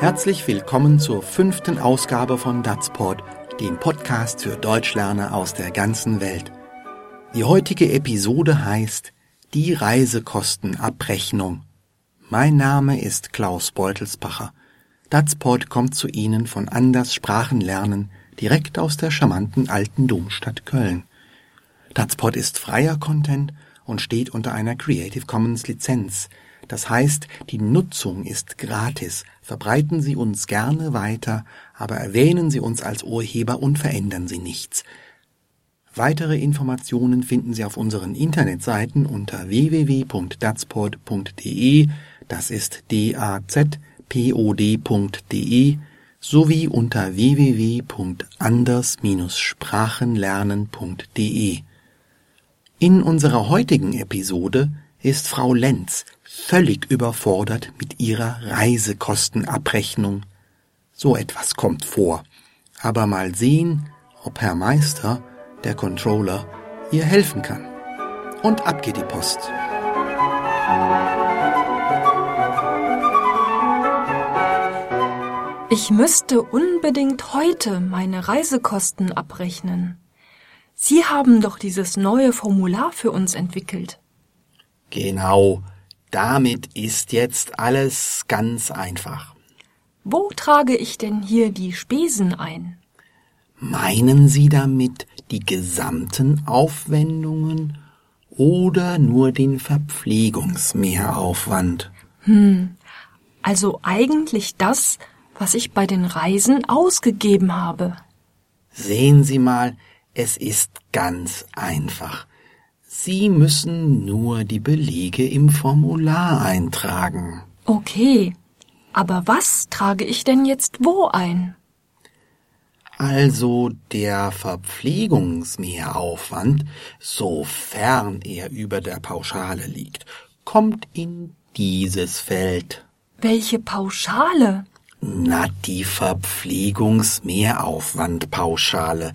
Herzlich willkommen zur fünften Ausgabe von Datsport, dem Podcast für Deutschlerner aus der ganzen Welt. Die heutige Episode heißt Die Reisekostenabrechnung. Mein Name ist Klaus Beutelsbacher. Datsport kommt zu Ihnen von Anders Sprachenlernen direkt aus der charmanten alten Domstadt Köln. Datsport ist freier Content und steht unter einer Creative Commons Lizenz. Das heißt, die Nutzung ist gratis. Verbreiten Sie uns gerne weiter, aber erwähnen Sie uns als Urheber und verändern Sie nichts. Weitere Informationen finden Sie auf unseren Internetseiten unter www.datsport.de, das ist d-a-z-p-o-d.de, sowie unter www.anders-sprachenlernen.de. In unserer heutigen Episode ist Frau Lenz völlig überfordert mit ihrer Reisekostenabrechnung. So etwas kommt vor. Aber mal sehen, ob Herr Meister, der Controller, ihr helfen kann. Und ab geht die Post. Ich müsste unbedingt heute meine Reisekosten abrechnen. Sie haben doch dieses neue Formular für uns entwickelt. Genau, damit ist jetzt alles ganz einfach. Wo trage ich denn hier die Spesen ein? Meinen Sie damit die gesamten Aufwendungen oder nur den Verpflegungsmehraufwand? Hm, also eigentlich das, was ich bei den Reisen ausgegeben habe. Sehen Sie mal, es ist ganz einfach. Sie müssen nur die Belege im Formular eintragen. Okay, aber was trage ich denn jetzt wo ein? Also der Verpflegungsmehraufwand, sofern er über der Pauschale liegt, kommt in dieses Feld. Welche Pauschale? Na, die Verpflegungsmehraufwandpauschale.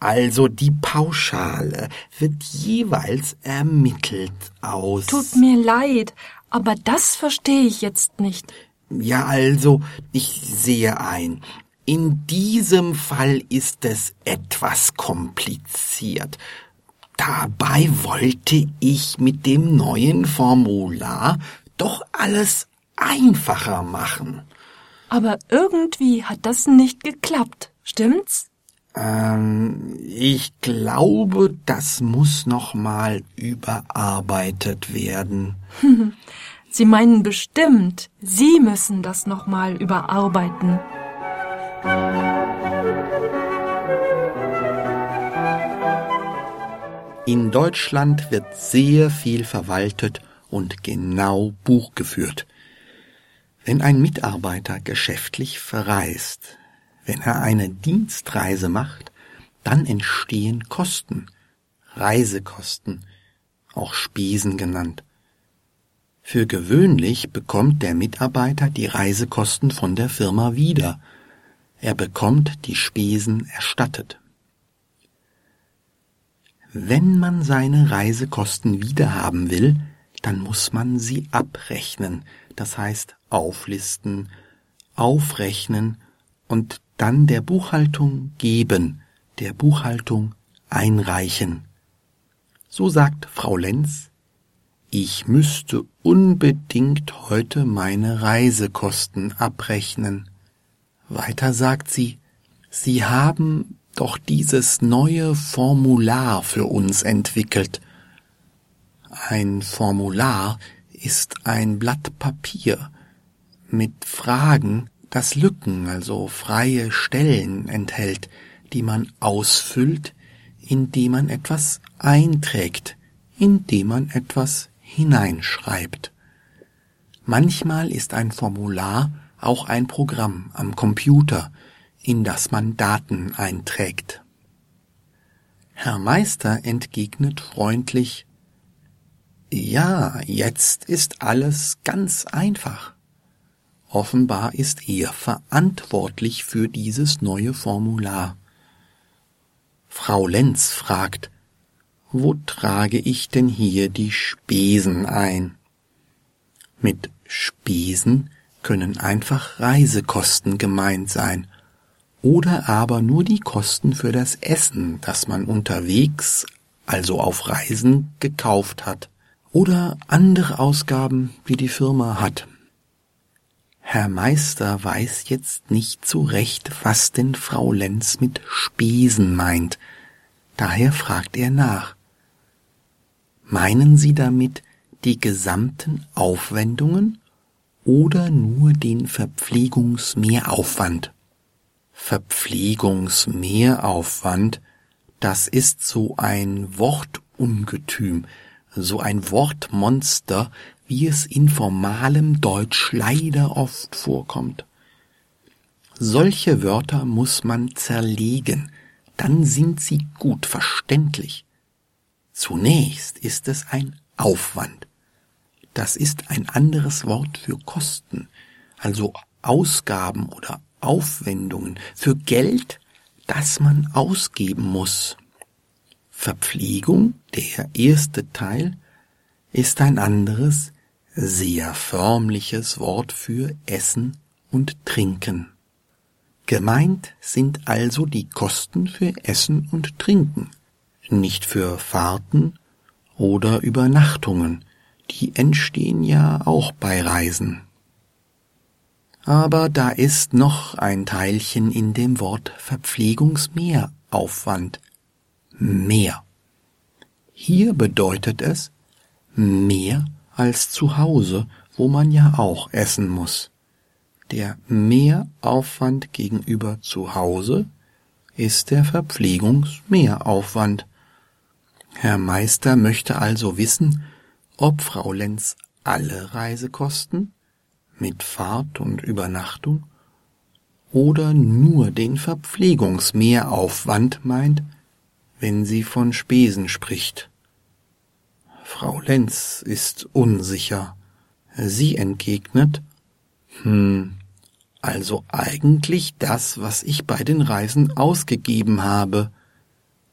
Also die Pauschale wird jeweils ermittelt aus. Tut mir leid, aber das verstehe ich jetzt nicht. Ja, also, ich sehe ein. In diesem Fall ist es etwas kompliziert. Dabei wollte ich mit dem neuen Formular doch alles einfacher machen. Aber irgendwie hat das nicht geklappt, stimmt's? Ähm, ich glaube, das muss noch mal überarbeitet werden. Sie meinen bestimmt, Sie müssen das noch mal überarbeiten. In Deutschland wird sehr viel verwaltet und genau Buch geführt. Wenn ein Mitarbeiter geschäftlich verreist, wenn er eine Dienstreise macht, dann entstehen Kosten, Reisekosten, auch Spesen genannt. Für gewöhnlich bekommt der Mitarbeiter die Reisekosten von der Firma wieder. Er bekommt die Spesen erstattet. Wenn man seine Reisekosten wiederhaben will, dann muss man sie abrechnen, das heißt auflisten, aufrechnen und dann der Buchhaltung geben, der Buchhaltung einreichen. So sagt Frau Lenz, ich müsste unbedingt heute meine Reisekosten abrechnen. Weiter sagt sie, Sie haben doch dieses neue Formular für uns entwickelt. Ein Formular ist ein Blatt Papier mit Fragen, das Lücken, also freie Stellen enthält, die man ausfüllt, indem man etwas einträgt, indem man etwas hineinschreibt. Manchmal ist ein Formular auch ein Programm am Computer, in das man Daten einträgt. Herr Meister entgegnet freundlich Ja, jetzt ist alles ganz einfach. Offenbar ist er verantwortlich für dieses neue Formular. Frau Lenz fragt Wo trage ich denn hier die Spesen ein? Mit Spesen können einfach Reisekosten gemeint sein oder aber nur die Kosten für das Essen, das man unterwegs, also auf Reisen, gekauft hat, oder andere Ausgaben, die die Firma hat. Herr Meister weiß jetzt nicht so recht, was denn Frau Lenz mit Spesen meint, daher fragt er nach. Meinen Sie damit die gesamten Aufwendungen oder nur den Verpflegungsmehraufwand? Verpflegungsmehraufwand, das ist so ein Wortungetüm, so ein Wortmonster, wie es in formalem Deutsch leider oft vorkommt. Solche Wörter muss man zerlegen, dann sind sie gut verständlich. Zunächst ist es ein Aufwand. Das ist ein anderes Wort für Kosten, also Ausgaben oder Aufwendungen, für Geld, das man ausgeben muss. Verpflegung, der erste Teil, ist ein anderes, sehr förmliches Wort für Essen und Trinken. Gemeint sind also die Kosten für Essen und Trinken, nicht für Fahrten oder Übernachtungen, die entstehen ja auch bei Reisen. Aber da ist noch ein Teilchen in dem Wort Verpflegungsmehraufwand. Mehr. Hier bedeutet es mehr als zu Hause, wo man ja auch essen muss. Der Mehraufwand gegenüber zu Hause ist der Verpflegungsmehraufwand. Herr Meister möchte also wissen, ob Frau Lenz alle Reisekosten mit Fahrt und Übernachtung oder nur den Verpflegungsmehraufwand meint, wenn sie von Spesen spricht. Frau Lenz ist unsicher. Sie entgegnet, hm, also eigentlich das, was ich bei den Reisen ausgegeben habe.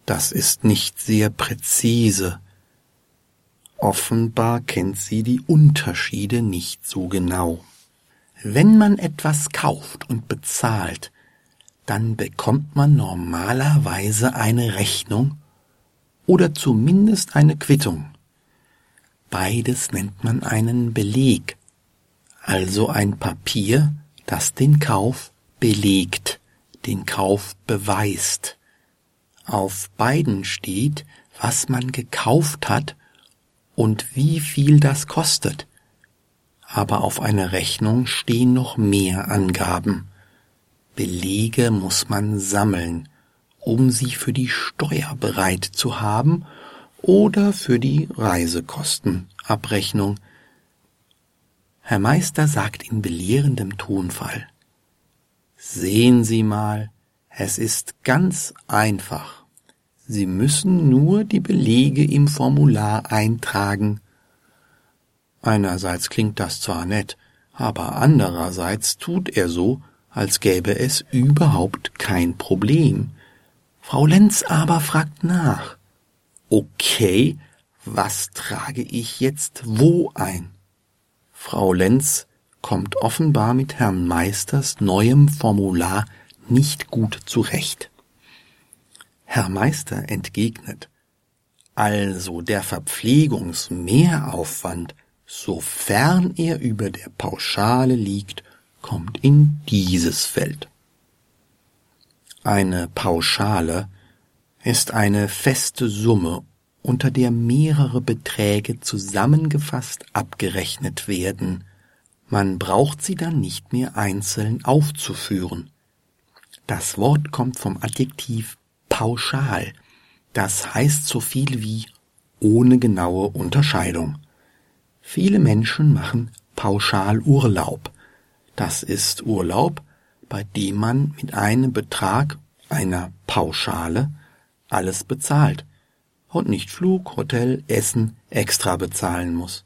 Das ist nicht sehr präzise. Offenbar kennt sie die Unterschiede nicht so genau. Wenn man etwas kauft und bezahlt, dann bekommt man normalerweise eine Rechnung oder zumindest eine Quittung. Beides nennt man einen Beleg, also ein Papier, das den Kauf belegt, den Kauf beweist. Auf beiden steht, was man gekauft hat und wie viel das kostet aber auf einer Rechnung stehen noch mehr Angaben. Belege muss man sammeln, um sie für die Steuer bereit zu haben oder für die Reisekostenabrechnung. Herr Meister sagt in belehrendem Tonfall Sehen Sie mal, es ist ganz einfach. Sie müssen nur die Belege im Formular eintragen Einerseits klingt das zwar nett, aber andererseits tut er so, als gäbe es überhaupt kein Problem. Frau Lenz aber fragt nach. Okay, was trage ich jetzt wo ein? Frau Lenz kommt offenbar mit Herrn Meisters neuem Formular nicht gut zurecht. Herr Meister entgegnet, also der Verpflegungsmehraufwand sofern er über der Pauschale liegt, kommt in dieses Feld. Eine Pauschale ist eine feste Summe, unter der mehrere Beträge zusammengefasst abgerechnet werden. Man braucht sie dann nicht mehr einzeln aufzuführen. Das Wort kommt vom Adjektiv pauschal, das heißt so viel wie ohne genaue Unterscheidung. Viele Menschen machen Pauschalurlaub. Das ist Urlaub, bei dem man mit einem Betrag einer Pauschale alles bezahlt und nicht Flug, Hotel, Essen extra bezahlen muss.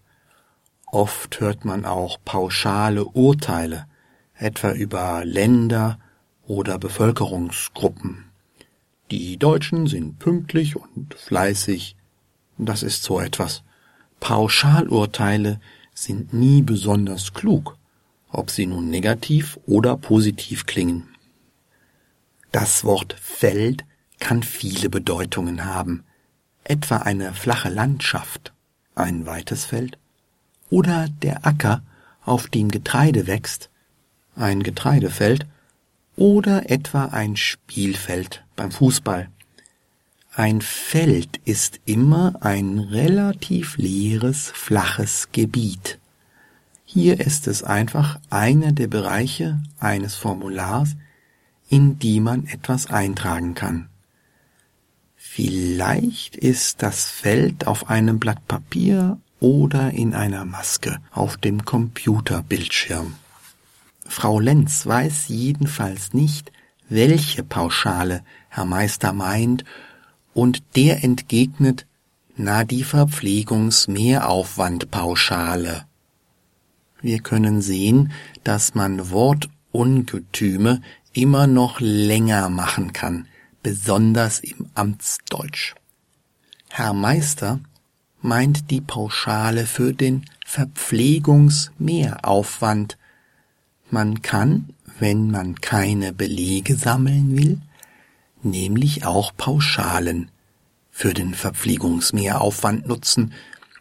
Oft hört man auch pauschale Urteile, etwa über Länder oder Bevölkerungsgruppen. Die Deutschen sind pünktlich und fleißig. Das ist so etwas. Pauschalurteile sind nie besonders klug ob sie nun negativ oder positiv klingen. Das Wort Feld kann viele Bedeutungen haben, etwa eine flache Landschaft, ein weites Feld, oder der Acker, auf dem Getreide wächst, ein Getreidefeld, oder etwa ein Spielfeld beim Fußball. Ein Feld ist immer ein relativ leeres, flaches Gebiet. Hier ist es einfach einer der Bereiche eines Formulars, in die man etwas eintragen kann. Vielleicht ist das Feld auf einem Blatt Papier oder in einer Maske auf dem Computerbildschirm. Frau Lenz weiß jedenfalls nicht, welche Pauschale Herr Meister meint, und der entgegnet, na die Verpflegungsmehraufwandpauschale. Wir können sehen, dass man Wortungetüme immer noch länger machen kann, besonders im Amtsdeutsch. Herr Meister meint die Pauschale für den Verpflegungsmehraufwand. Man kann, wenn man keine Belege sammeln will, nämlich auch Pauschalen für den Verpflegungsmehraufwand nutzen,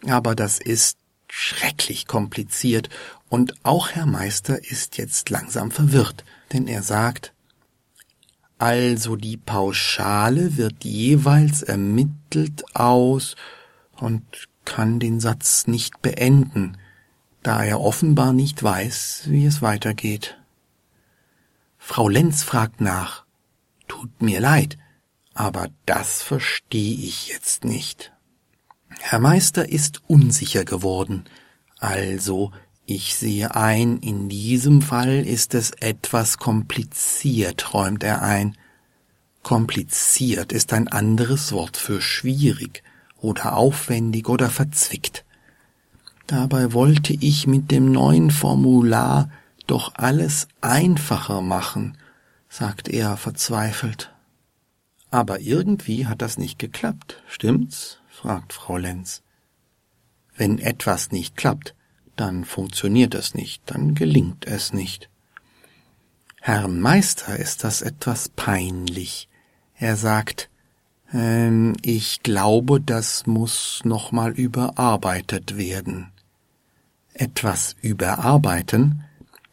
aber das ist schrecklich kompliziert und auch Herr Meister ist jetzt langsam verwirrt, denn er sagt, also die Pauschale wird jeweils ermittelt aus und kann den Satz nicht beenden, da er offenbar nicht weiß, wie es weitergeht. Frau Lenz fragt nach. Tut mir leid, aber das verstehe ich jetzt nicht. Herr Meister ist unsicher geworden, also ich sehe ein, in diesem Fall ist es etwas kompliziert, räumt er ein. Kompliziert ist ein anderes Wort für schwierig oder aufwendig oder verzwickt. Dabei wollte ich mit dem neuen Formular doch alles einfacher machen, sagt er verzweifelt. Aber irgendwie hat das nicht geklappt, stimmt's? fragt Frau Lenz. Wenn etwas nicht klappt, dann funktioniert es nicht, dann gelingt es nicht. Herrn Meister ist das etwas peinlich. Er sagt, ähm, ich glaube, das muss noch mal überarbeitet werden. Etwas überarbeiten,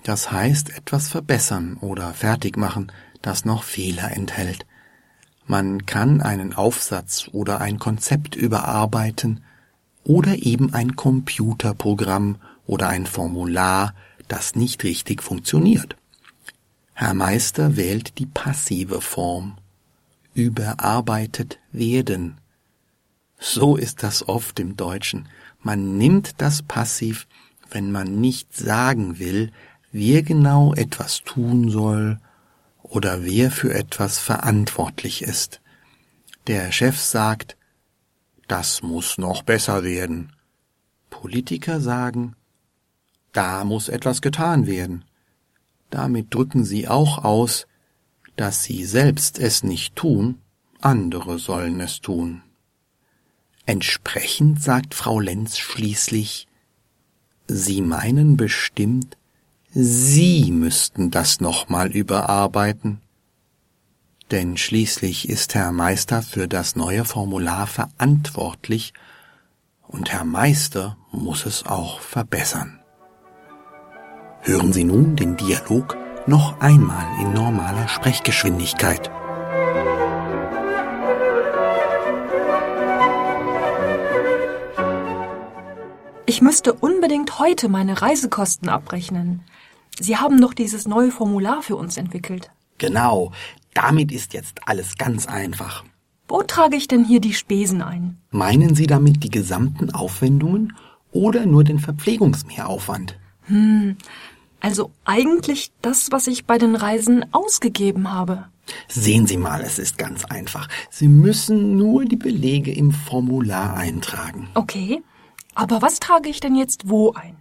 das heißt etwas verbessern oder fertig machen, das noch Fehler enthält. Man kann einen Aufsatz oder ein Konzept überarbeiten oder eben ein Computerprogramm oder ein Formular, das nicht richtig funktioniert. Herr Meister wählt die passive Form. Überarbeitet werden. So ist das oft im Deutschen. Man nimmt das Passiv, wenn man nicht sagen will, wer genau etwas tun soll oder wer für etwas verantwortlich ist. Der Chef sagt, das muss noch besser werden. Politiker sagen, da muss etwas getan werden. Damit drücken sie auch aus, dass sie selbst es nicht tun, andere sollen es tun. Entsprechend sagt Frau Lenz schließlich, Sie meinen bestimmt, Sie müssten das nochmal überarbeiten. Denn schließlich ist Herr Meister für das neue Formular verantwortlich und Herr Meister muss es auch verbessern. Hören Sie nun den Dialog noch einmal in normaler Sprechgeschwindigkeit. Ich müsste unbedingt heute meine Reisekosten abrechnen. Sie haben doch dieses neue Formular für uns entwickelt. Genau, damit ist jetzt alles ganz einfach. Wo trage ich denn hier die Spesen ein? Meinen Sie damit die gesamten Aufwendungen oder nur den Verpflegungsmehraufwand? Hm, also eigentlich das, was ich bei den Reisen ausgegeben habe. Sehen Sie mal, es ist ganz einfach. Sie müssen nur die Belege im Formular eintragen. Okay, aber was trage ich denn jetzt wo ein?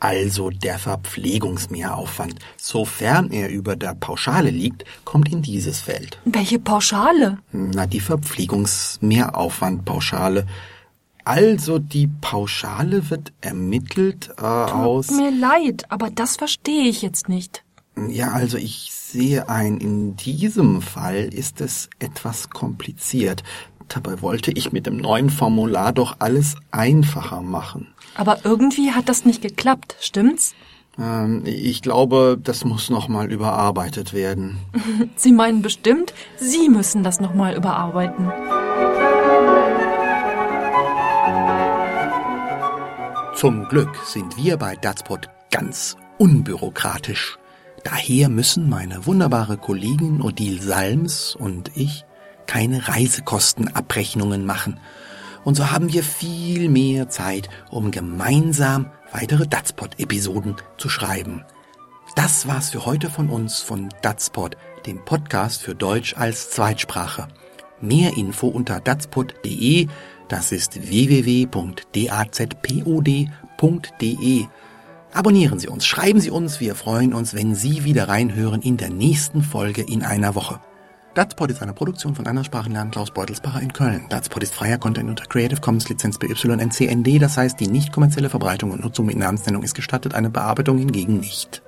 Also der Verpflegungsmehraufwand, sofern er über der Pauschale liegt, kommt in dieses Feld. Welche Pauschale? Na, die Verpflegungsmehraufwandpauschale. Also die Pauschale wird ermittelt äh, aus. Tut mir leid, aber das verstehe ich jetzt nicht. Ja, also ich sehe ein, in diesem Fall ist es etwas kompliziert. Dabei wollte ich mit dem neuen Formular doch alles einfacher machen. Aber irgendwie hat das nicht geklappt, stimmt's? Ähm, ich glaube, das muss nochmal überarbeitet werden. Sie meinen bestimmt, Sie müssen das nochmal überarbeiten. Zum Glück sind wir bei Datspot ganz unbürokratisch. Daher müssen meine wunderbare Kollegin Odile Salms und ich keine Reisekostenabrechnungen machen. Und so haben wir viel mehr Zeit, um gemeinsam weitere Datspot-Episoden zu schreiben. Das war's für heute von uns von Datspot, dem Podcast für Deutsch als Zweitsprache. Mehr Info unter datspot.de das ist www.dazpod.de. Abonnieren Sie uns, schreiben Sie uns, wir freuen uns, wenn Sie wieder reinhören in der nächsten Folge in einer Woche. Datspot ist eine Produktion von Anderssprachenlernen Klaus Beutelsbacher in Köln. Datspot ist freier Content unter Creative Commons Lizenz BY-NC-ND, das heißt, die nicht kommerzielle Verbreitung und Nutzung mit Namensnennung ist gestattet, eine Bearbeitung hingegen nicht.